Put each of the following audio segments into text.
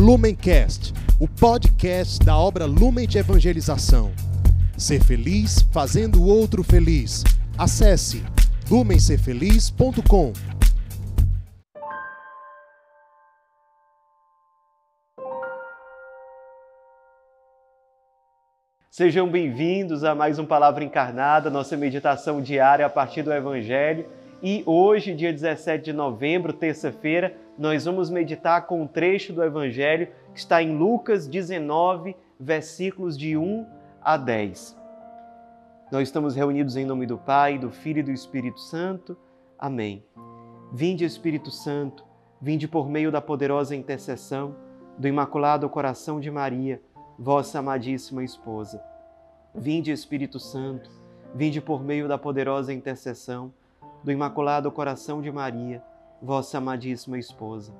Lumencast, o podcast da obra Lumen de Evangelização. Ser feliz fazendo o outro feliz. Acesse lumencerfeliz.com. Sejam bem-vindos a mais um Palavra Encarnada, nossa meditação diária a partir do Evangelho. E hoje, dia 17 de novembro, terça-feira, nós vamos meditar com um trecho do Evangelho que está em Lucas 19, versículos de 1 a 10. Nós estamos reunidos em nome do Pai, do Filho e do Espírito Santo. Amém. Vinde, Espírito Santo, vinde por meio da poderosa intercessão do Imaculado Coração de Maria vossa amadíssima esposa. Vinde, Espírito Santo, vinde por meio da poderosa intercessão do Imaculado Coração de Maria, vossa amadíssima esposa.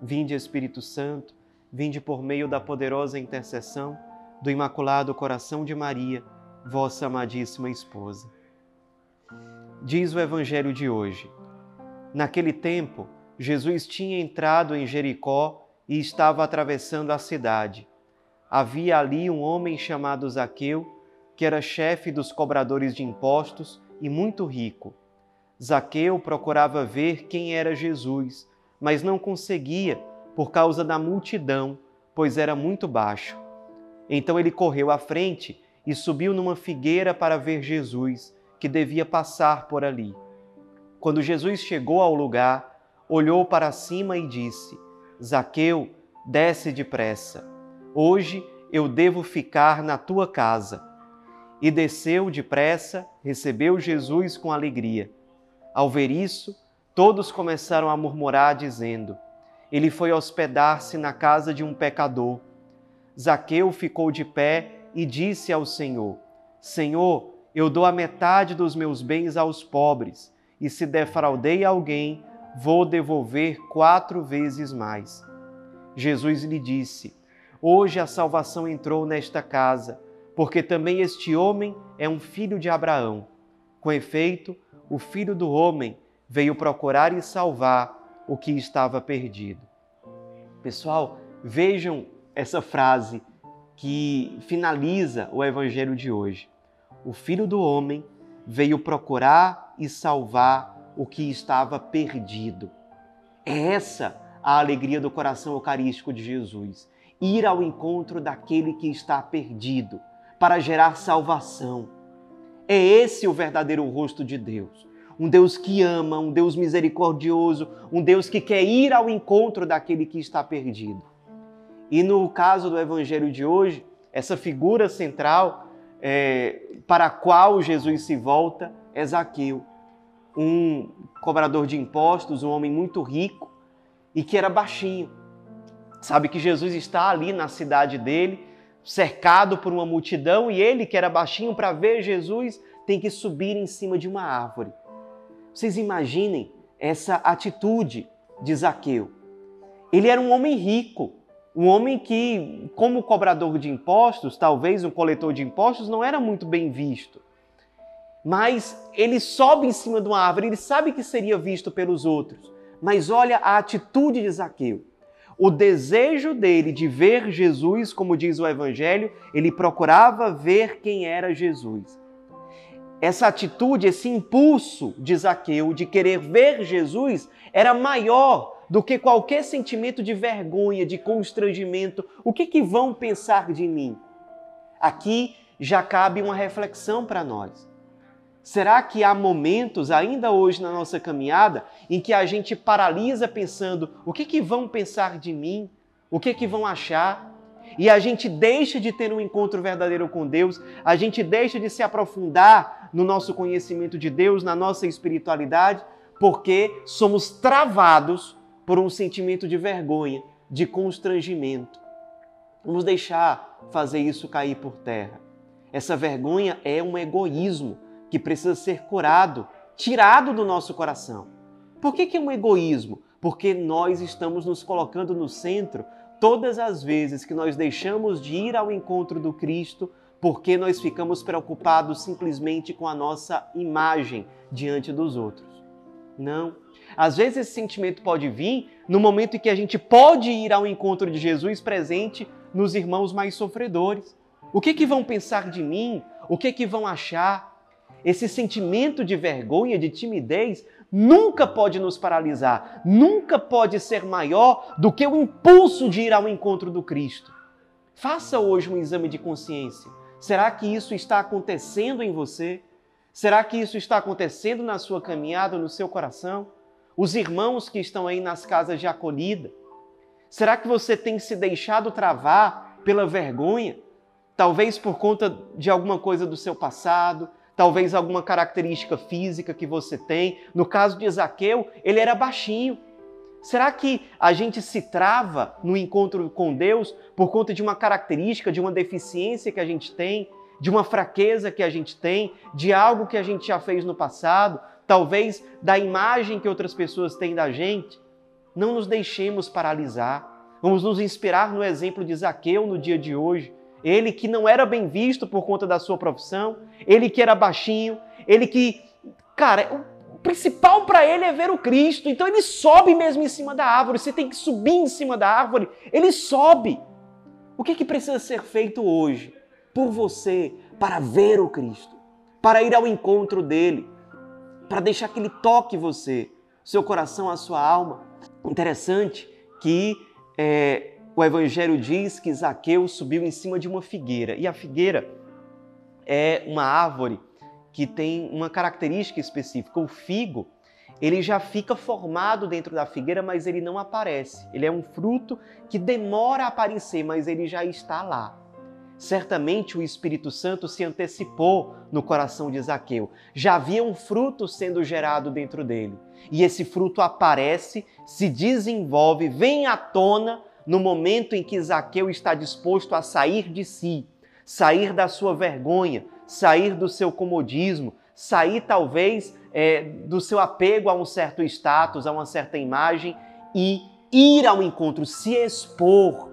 Vinde, Espírito Santo, vinde por meio da poderosa intercessão do Imaculado Coração de Maria, vossa amadíssima esposa. Diz o Evangelho de hoje. Naquele tempo, Jesus tinha entrado em Jericó e estava atravessando a cidade havia ali um homem chamado Zaqueu, que era chefe dos cobradores de impostos e muito rico. Zaqueu procurava ver quem era Jesus, mas não conseguia por causa da multidão, pois era muito baixo. Então ele correu à frente e subiu numa figueira para ver Jesus, que devia passar por ali. Quando Jesus chegou ao lugar, olhou para cima e disse: Zaqueu, desce depressa Hoje eu devo ficar na tua casa. E desceu depressa, recebeu Jesus com alegria. Ao ver isso, todos começaram a murmurar, dizendo: Ele foi hospedar-se na casa de um pecador. Zaqueu ficou de pé e disse ao Senhor: Senhor, eu dou a metade dos meus bens aos pobres, e se defraudei alguém, vou devolver quatro vezes mais. Jesus lhe disse: Hoje a salvação entrou nesta casa, porque também este homem é um filho de Abraão. Com efeito, o filho do homem veio procurar e salvar o que estava perdido. Pessoal, vejam essa frase que finaliza o evangelho de hoje. O filho do homem veio procurar e salvar o que estava perdido. É essa a alegria do coração eucarístico de Jesus ir ao encontro daquele que está perdido, para gerar salvação. É esse o verdadeiro rosto de Deus. Um Deus que ama, um Deus misericordioso, um Deus que quer ir ao encontro daquele que está perdido. E no caso do Evangelho de hoje, essa figura central é, para a qual Jesus se volta é Zaqueu, um cobrador de impostos, um homem muito rico e que era baixinho Sabe que Jesus está ali na cidade dele, cercado por uma multidão, e ele, que era baixinho para ver Jesus, tem que subir em cima de uma árvore. Vocês imaginem essa atitude de Zaqueu. Ele era um homem rico, um homem que, como cobrador de impostos, talvez um coletor de impostos, não era muito bem visto. Mas ele sobe em cima de uma árvore, ele sabe que seria visto pelos outros. Mas olha a atitude de Zaqueu o desejo dele de ver Jesus, como diz o Evangelho, ele procurava ver quem era Jesus. Essa atitude, esse impulso de Zaqueu de querer ver Jesus era maior do que qualquer sentimento de vergonha, de constrangimento. O que, que vão pensar de mim? Aqui já cabe uma reflexão para nós. Será que há momentos, ainda hoje na nossa caminhada, em que a gente paralisa pensando: o que, que vão pensar de mim? O que, que vão achar? E a gente deixa de ter um encontro verdadeiro com Deus, a gente deixa de se aprofundar no nosso conhecimento de Deus, na nossa espiritualidade, porque somos travados por um sentimento de vergonha, de constrangimento. Vamos deixar fazer isso cair por terra. Essa vergonha é um egoísmo que precisa ser curado, tirado do nosso coração. Por que, que é um egoísmo? Porque nós estamos nos colocando no centro todas as vezes que nós deixamos de ir ao encontro do Cristo porque nós ficamos preocupados simplesmente com a nossa imagem diante dos outros. Não. Às vezes esse sentimento pode vir no momento em que a gente pode ir ao encontro de Jesus presente nos irmãos mais sofredores. O que que vão pensar de mim? O que que vão achar? Esse sentimento de vergonha, de timidez, nunca pode nos paralisar, nunca pode ser maior do que o impulso de ir ao encontro do Cristo. Faça hoje um exame de consciência. Será que isso está acontecendo em você? Será que isso está acontecendo na sua caminhada, no seu coração? Os irmãos que estão aí nas casas de acolhida? Será que você tem se deixado travar pela vergonha? Talvez por conta de alguma coisa do seu passado, talvez alguma característica física que você tem. No caso de Zaqueu, ele era baixinho. Será que a gente se trava no encontro com Deus por conta de uma característica, de uma deficiência que a gente tem, de uma fraqueza que a gente tem, de algo que a gente já fez no passado, talvez da imagem que outras pessoas têm da gente? Não nos deixemos paralisar. Vamos nos inspirar no exemplo de Zaqueu no dia de hoje. Ele que não era bem visto por conta da sua profissão, ele que era baixinho, ele que, cara, o principal para ele é ver o Cristo. Então ele sobe mesmo em cima da árvore. Você tem que subir em cima da árvore. Ele sobe. O que, que precisa ser feito hoje por você para ver o Cristo, para ir ao encontro dele, para deixar que ele toque você, seu coração, a sua alma? Interessante que é, o Evangelho diz que Zaqueu subiu em cima de uma figueira. E a figueira é uma árvore que tem uma característica específica. O figo, ele já fica formado dentro da figueira, mas ele não aparece. Ele é um fruto que demora a aparecer, mas ele já está lá. Certamente o Espírito Santo se antecipou no coração de Zaqueu. Já havia um fruto sendo gerado dentro dele. E esse fruto aparece, se desenvolve, vem à tona no momento em que Zaqueu está disposto a sair de si, sair da sua vergonha, sair do seu comodismo, sair talvez é, do seu apego a um certo status, a uma certa imagem e ir ao encontro, se expor.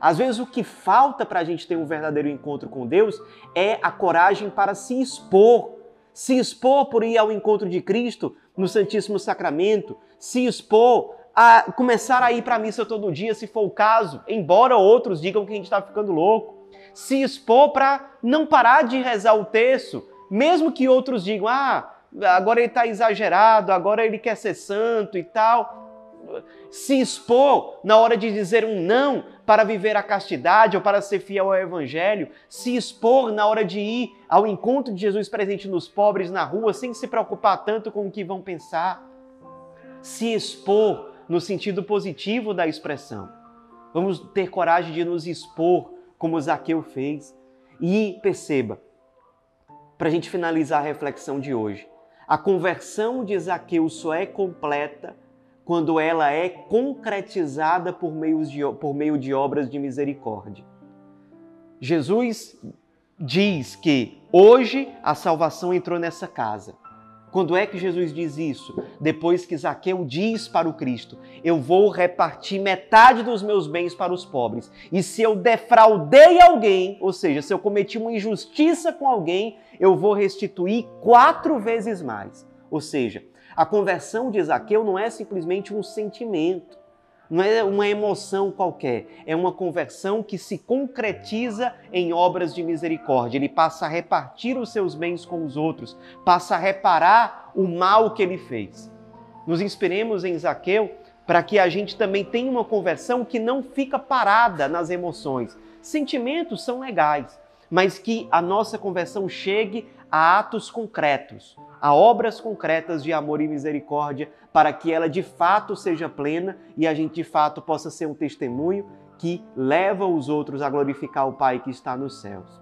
Às vezes o que falta para a gente ter um verdadeiro encontro com Deus é a coragem para se expor. Se expor por ir ao encontro de Cristo no Santíssimo Sacramento, se expor a começar a ir para a missa todo dia, se for o caso, embora outros digam que a gente está ficando louco. Se expor para não parar de rezar o terço, mesmo que outros digam, ah, agora ele está exagerado, agora ele quer ser santo e tal. Se expor na hora de dizer um não para viver a castidade ou para ser fiel ao Evangelho, se expor na hora de ir ao encontro de Jesus presente nos pobres na rua, sem se preocupar tanto com o que vão pensar. Se expor no sentido positivo da expressão. Vamos ter coragem de nos expor, como Zaqueu fez. E perceba, para a gente finalizar a reflexão de hoje, a conversão de Zaqueu só é completa quando ela é concretizada por meio de, por meio de obras de misericórdia. Jesus diz que hoje a salvação entrou nessa casa. Quando é que Jesus diz isso? Depois que Zaqueu diz para o Cristo: Eu vou repartir metade dos meus bens para os pobres. E se eu defraudei alguém, ou seja, se eu cometi uma injustiça com alguém, eu vou restituir quatro vezes mais. Ou seja, a conversão de Zaqueu não é simplesmente um sentimento não é uma emoção qualquer, é uma conversão que se concretiza em obras de misericórdia. Ele passa a repartir os seus bens com os outros, passa a reparar o mal que ele fez. Nos inspiremos em Zaqueu para que a gente também tenha uma conversão que não fica parada nas emoções. Sentimentos são legais, mas que a nossa conversão chegue a atos concretos, a obras concretas de amor e misericórdia, para que ela de fato seja plena e a gente de fato possa ser um testemunho que leva os outros a glorificar o Pai que está nos céus.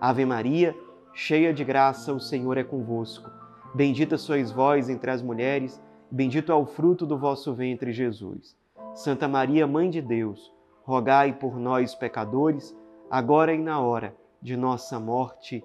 Ave Maria, cheia de graça, o Senhor é convosco. Bendita sois vós entre as mulheres, bendito é o fruto do vosso ventre, Jesus. Santa Maria, Mãe de Deus, rogai por nós, pecadores, agora e na hora de nossa morte.